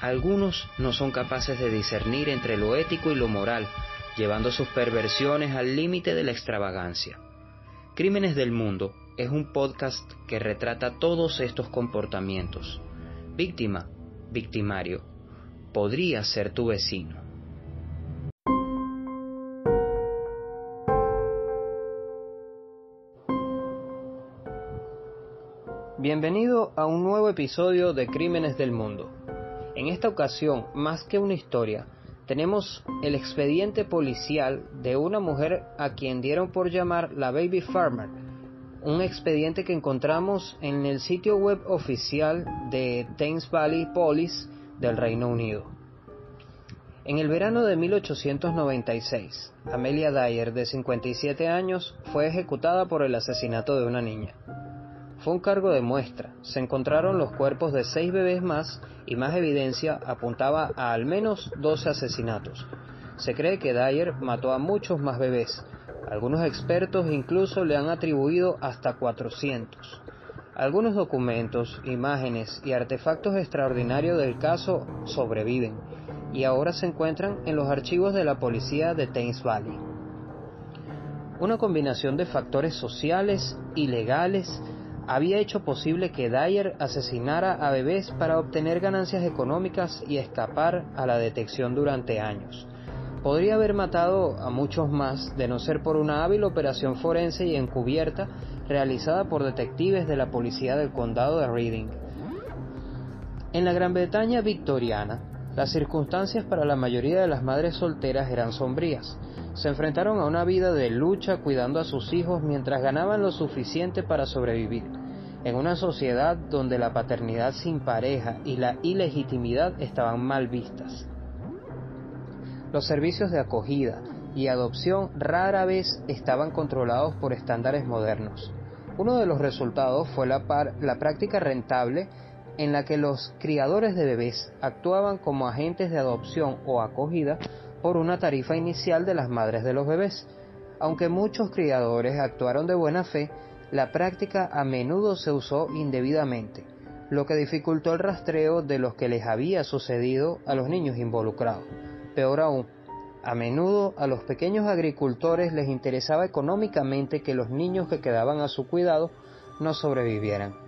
Algunos no son capaces de discernir entre lo ético y lo moral, llevando sus perversiones al límite de la extravagancia. Crímenes del Mundo es un podcast que retrata todos estos comportamientos. Víctima, victimario, podría ser tu vecino. Bienvenido a un nuevo episodio de Crímenes del Mundo. En esta ocasión, más que una historia, tenemos el expediente policial de una mujer a quien dieron por llamar la Baby Farmer, un expediente que encontramos en el sitio web oficial de Thames Valley Police del Reino Unido. En el verano de 1896, Amelia Dyer, de 57 años, fue ejecutada por el asesinato de una niña. Fue un cargo de muestra. Se encontraron los cuerpos de seis bebés más y más evidencia apuntaba a al menos 12 asesinatos. Se cree que Dyer mató a muchos más bebés. Algunos expertos incluso le han atribuido hasta 400. Algunos documentos, imágenes y artefactos extraordinarios del caso sobreviven y ahora se encuentran en los archivos de la policía de Thames Valley. Una combinación de factores sociales y legales había hecho posible que Dyer asesinara a bebés para obtener ganancias económicas y escapar a la detección durante años. Podría haber matado a muchos más de no ser por una hábil operación forense y encubierta realizada por detectives de la policía del condado de Reading. En la Gran Bretaña victoriana, las circunstancias para la mayoría de las madres solteras eran sombrías se enfrentaron a una vida de lucha cuidando a sus hijos mientras ganaban lo suficiente para sobrevivir, en una sociedad donde la paternidad sin pareja y la ilegitimidad estaban mal vistas. Los servicios de acogida y adopción rara vez estaban controlados por estándares modernos. Uno de los resultados fue la, la práctica rentable en la que los criadores de bebés actuaban como agentes de adopción o acogida por una tarifa inicial de las madres de los bebés. Aunque muchos criadores actuaron de buena fe, la práctica a menudo se usó indebidamente, lo que dificultó el rastreo de lo que les había sucedido a los niños involucrados. Peor aún, a menudo a los pequeños agricultores les interesaba económicamente que los niños que quedaban a su cuidado no sobrevivieran.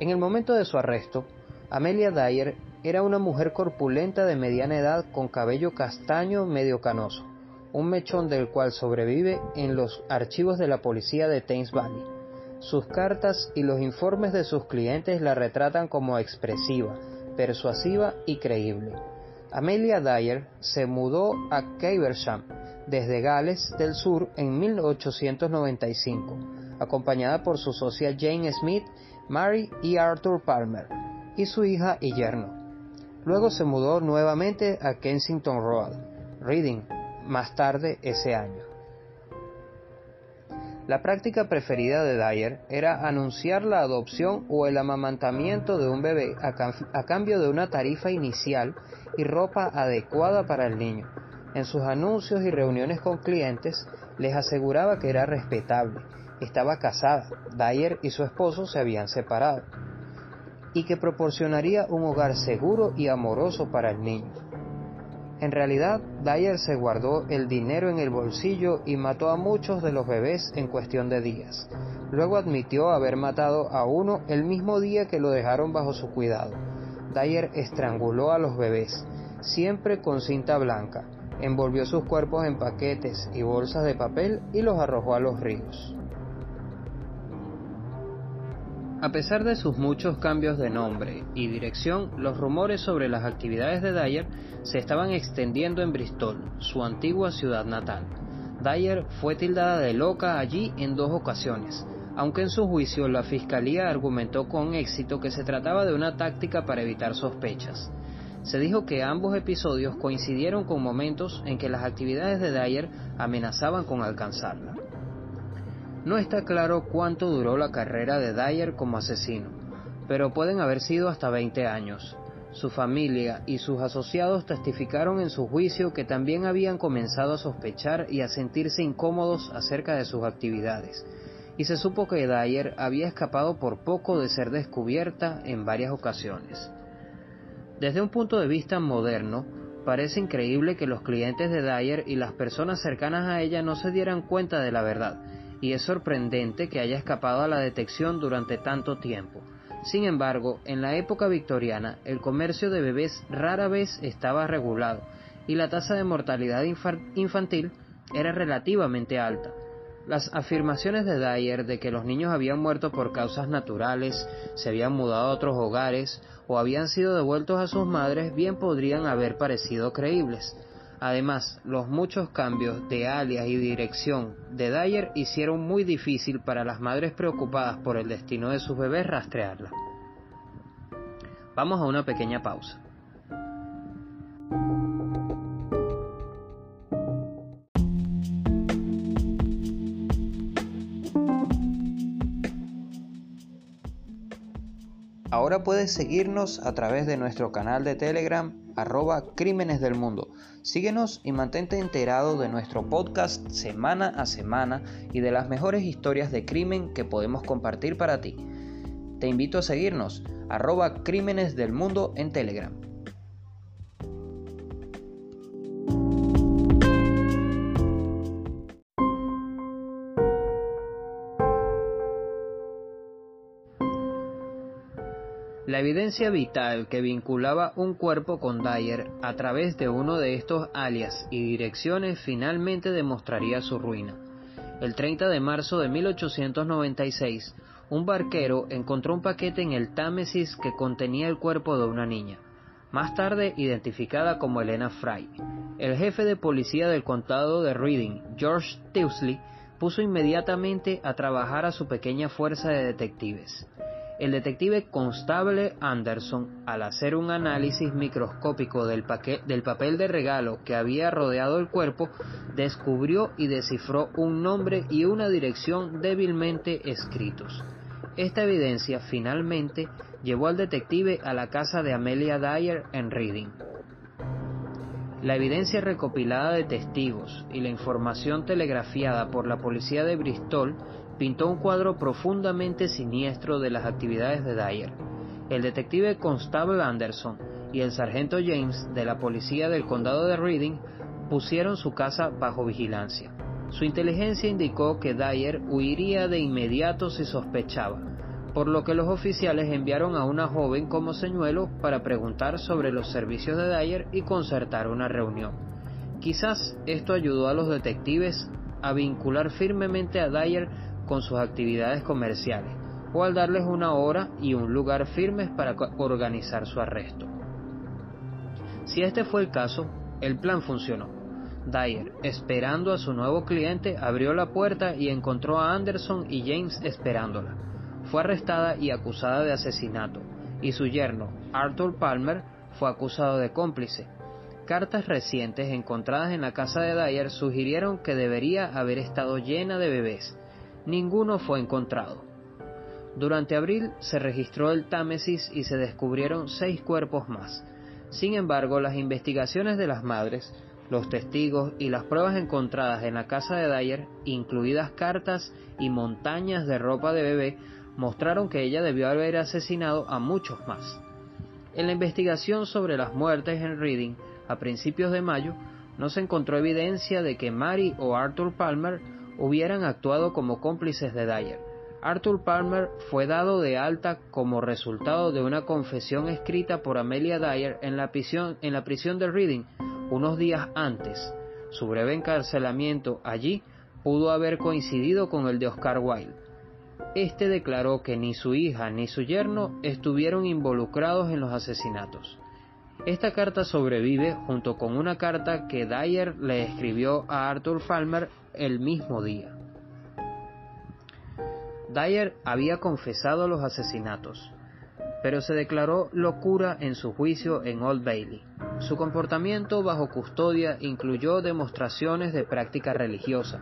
En el momento de su arresto, Amelia Dyer era una mujer corpulenta de mediana edad con cabello castaño medio canoso, un mechón del cual sobrevive en los archivos de la policía de Thames Valley. Sus cartas y los informes de sus clientes la retratan como expresiva, persuasiva y creíble. Amelia Dyer se mudó a Caversham desde Gales del Sur en 1895, acompañada por su socia Jane Smith, Mary y Arthur Palmer, y su hija y yerno. Luego se mudó nuevamente a Kensington Road, Reading, más tarde ese año. La práctica preferida de Dyer era anunciar la adopción o el amamantamiento de un bebé a, cambio de una tarifa inicial y ropa adecuada para el niño. En sus anuncios y reuniones con clientes les aseguraba que era respetable, estaba casada, Dyer y su esposo se habían separado y que proporcionaría un hogar seguro y amoroso para el niño. En realidad, Dyer se guardó el dinero en el bolsillo y mató a muchos de los bebés en cuestión de días. Luego admitió haber matado a uno el mismo día que lo dejaron bajo su cuidado. Dyer estranguló a los bebés, siempre con cinta blanca, envolvió sus cuerpos en paquetes y bolsas de papel y los arrojó a los ríos. A pesar de sus muchos cambios de nombre y dirección, los rumores sobre las actividades de Dyer se estaban extendiendo en Bristol, su antigua ciudad natal. Dyer fue tildada de loca allí en dos ocasiones, aunque en su juicio la fiscalía argumentó con éxito que se trataba de una táctica para evitar sospechas. Se dijo que ambos episodios coincidieron con momentos en que las actividades de Dyer amenazaban con alcanzarla. No está claro cuánto duró la carrera de Dyer como asesino, pero pueden haber sido hasta 20 años. Su familia y sus asociados testificaron en su juicio que también habían comenzado a sospechar y a sentirse incómodos acerca de sus actividades, y se supo que Dyer había escapado por poco de ser descubierta en varias ocasiones. Desde un punto de vista moderno, parece increíble que los clientes de Dyer y las personas cercanas a ella no se dieran cuenta de la verdad, y es sorprendente que haya escapado a la detección durante tanto tiempo. Sin embargo, en la época victoriana, el comercio de bebés rara vez estaba regulado y la tasa de mortalidad infantil era relativamente alta. Las afirmaciones de Dyer de que los niños habían muerto por causas naturales, se habían mudado a otros hogares o habían sido devueltos a sus madres bien podrían haber parecido creíbles. Además, los muchos cambios de alias y dirección de Dyer hicieron muy difícil para las madres preocupadas por el destino de sus bebés rastrearla. Vamos a una pequeña pausa. Ahora puedes seguirnos a través de nuestro canal de Telegram arroba Crímenes del Mundo. Síguenos y mantente enterado de nuestro podcast semana a semana y de las mejores historias de crimen que podemos compartir para ti. Te invito a seguirnos arroba Crímenes del Mundo en Telegram. La evidencia vital que vinculaba un cuerpo con Dyer a través de uno de estos alias y direcciones finalmente demostraría su ruina. El 30 de marzo de 1896, un barquero encontró un paquete en el Támesis que contenía el cuerpo de una niña, más tarde identificada como Elena Fry. El jefe de policía del condado de Reading, George Tewsley, puso inmediatamente a trabajar a su pequeña fuerza de detectives. El detective Constable Anderson, al hacer un análisis microscópico del, del, papel de regalo que había rodeado el cuerpo, descubrió y descifró un nombre y una dirección débilmente escritos. Esta evidencia finalmente llevó al detective a la casa de Amelia Dyer en Reading. La evidencia recopilada de testigos y la información telegrafiada por la policía de Bristol pintó un cuadro profundamente siniestro de las actividades de Dyer. El detective Constable Anderson y el sargento James de la policía del condado de Reading pusieron su casa bajo vigilancia. Su inteligencia indicó que Dyer huiría de inmediato si sospechaba, por lo que los oficiales enviaron a una joven como señuelo para preguntar sobre los servicios de Dyer y concertar una reunión. Quizás esto ayudó a los detectives a vincular firmemente a Dyer con sus actividades comerciales o al darles una hora y un lugar firmes para organizar su arresto. Si este fue el caso, el plan funcionó. Dyer, esperando a su nuevo cliente, abrió la puerta y encontró a Anderson y James esperándola. Fue arrestada y acusada de asesinato, y su yerno, Arthur Palmer, fue acusado de cómplice. Cartas recientes encontradas en la casa de Dyer sugirieron que debería haber estado llena de bebés, ninguno fue encontrado. Durante abril se registró el Támesis y se descubrieron seis cuerpos más. Sin embargo, las investigaciones de las madres, los testigos y las pruebas encontradas en la casa de Dyer, incluidas cartas y montañas de ropa de bebé, mostraron que ella debió haber asesinado a muchos más. En la investigación sobre las muertes en Reading, a principios de mayo, no se encontró evidencia de que Mary o Arthur Palmer hubieran actuado como cómplices de Dyer. Arthur Palmer fue dado de alta como resultado de una confesión escrita por Amelia Dyer en la prisión, de Reading unos días antes. Su breve encarcelamiento allí pudo haber coincidido con el de Oscar Wilde. Este declaró que ni su hija ni su yerno estuvieron involucrados en los asesinatos. Esta carta sobrevive junto con una carta que Dyer le escribió a Arthur Palmer el mismo día. Dyer había confesado los asesinatos. pero se declaró locura en su juicio en Old Bailey. Su comportamiento bajo custodia incluyó demostraciones de práctica religiosa,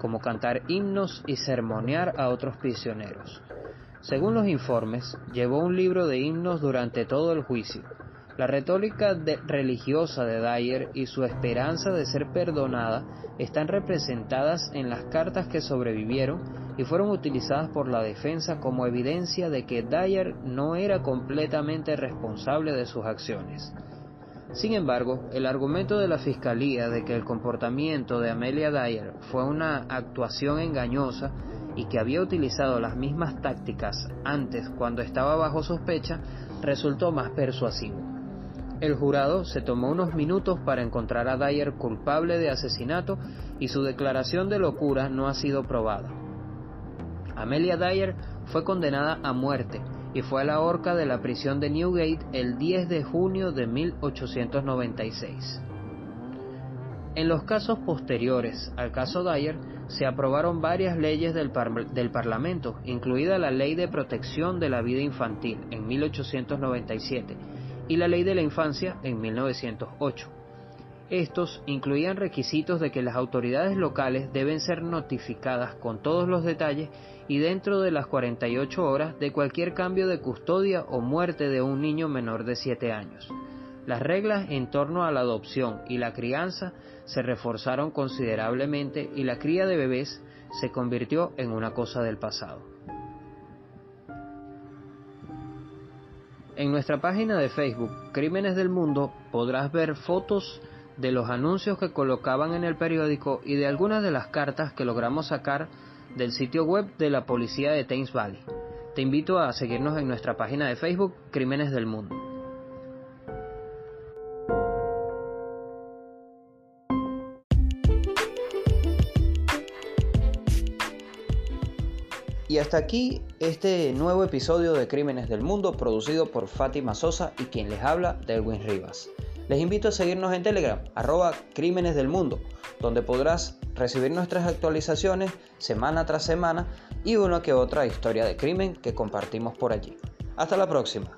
como cantar himnos y sermonear a otros prisioneros. Según los informes, llevó un libro de himnos durante todo el juicio. La retórica religiosa de Dyer y su esperanza de ser perdonada están representadas en las cartas que sobrevivieron y fueron utilizadas por la defensa como evidencia de que Dyer no era completamente responsable de sus acciones. Sin embargo, el argumento de la Fiscalía de que el comportamiento de Amelia Dyer fue una actuación engañosa y que había utilizado las mismas tácticas antes cuando estaba bajo sospecha resultó más persuasivo. El jurado se tomó unos minutos para encontrar a Dyer culpable de asesinato y su declaración de locura no ha sido probada. Amelia Dyer fue condenada a muerte y fue a la horca de la prisión de Newgate el 10 de junio de 1896. En los casos posteriores al caso Dyer se aprobaron varias leyes del, Parlamento, incluida la Ley de Protección de la Vida Infantil en 1897 y la Ley de la Infancia en 1908. Estos incluían requisitos de que las autoridades locales deben ser notificadas con todos los detalles y dentro de las 48 horas de cualquier cambio de custodia o muerte de un niño menor de 7 años. Las reglas en torno a la adopción y la crianza se reforzaron considerablemente y la cría de bebés se convirtió en una cosa del pasado. En nuestra página de Facebook, Crímenes del Mundo, podrás ver fotos de los anuncios que colocaban en el periódico y de algunas de las cartas que logramos sacar del sitio web de la policía de Thames Valley. Te invito a seguirnos en nuestra página de Facebook Crímenes del Mundo. Y hasta aquí este nuevo episodio de Crímenes del Mundo producido por Fátima Sosa y quien les habla, Delwin Rivas. Les invito a seguirnos en Telegram, arroba Crímenes del Mundo, donde podrás recibir nuestras actualizaciones semana tras semana y una que otra historia de crimen que compartimos por allí. Hasta la próxima.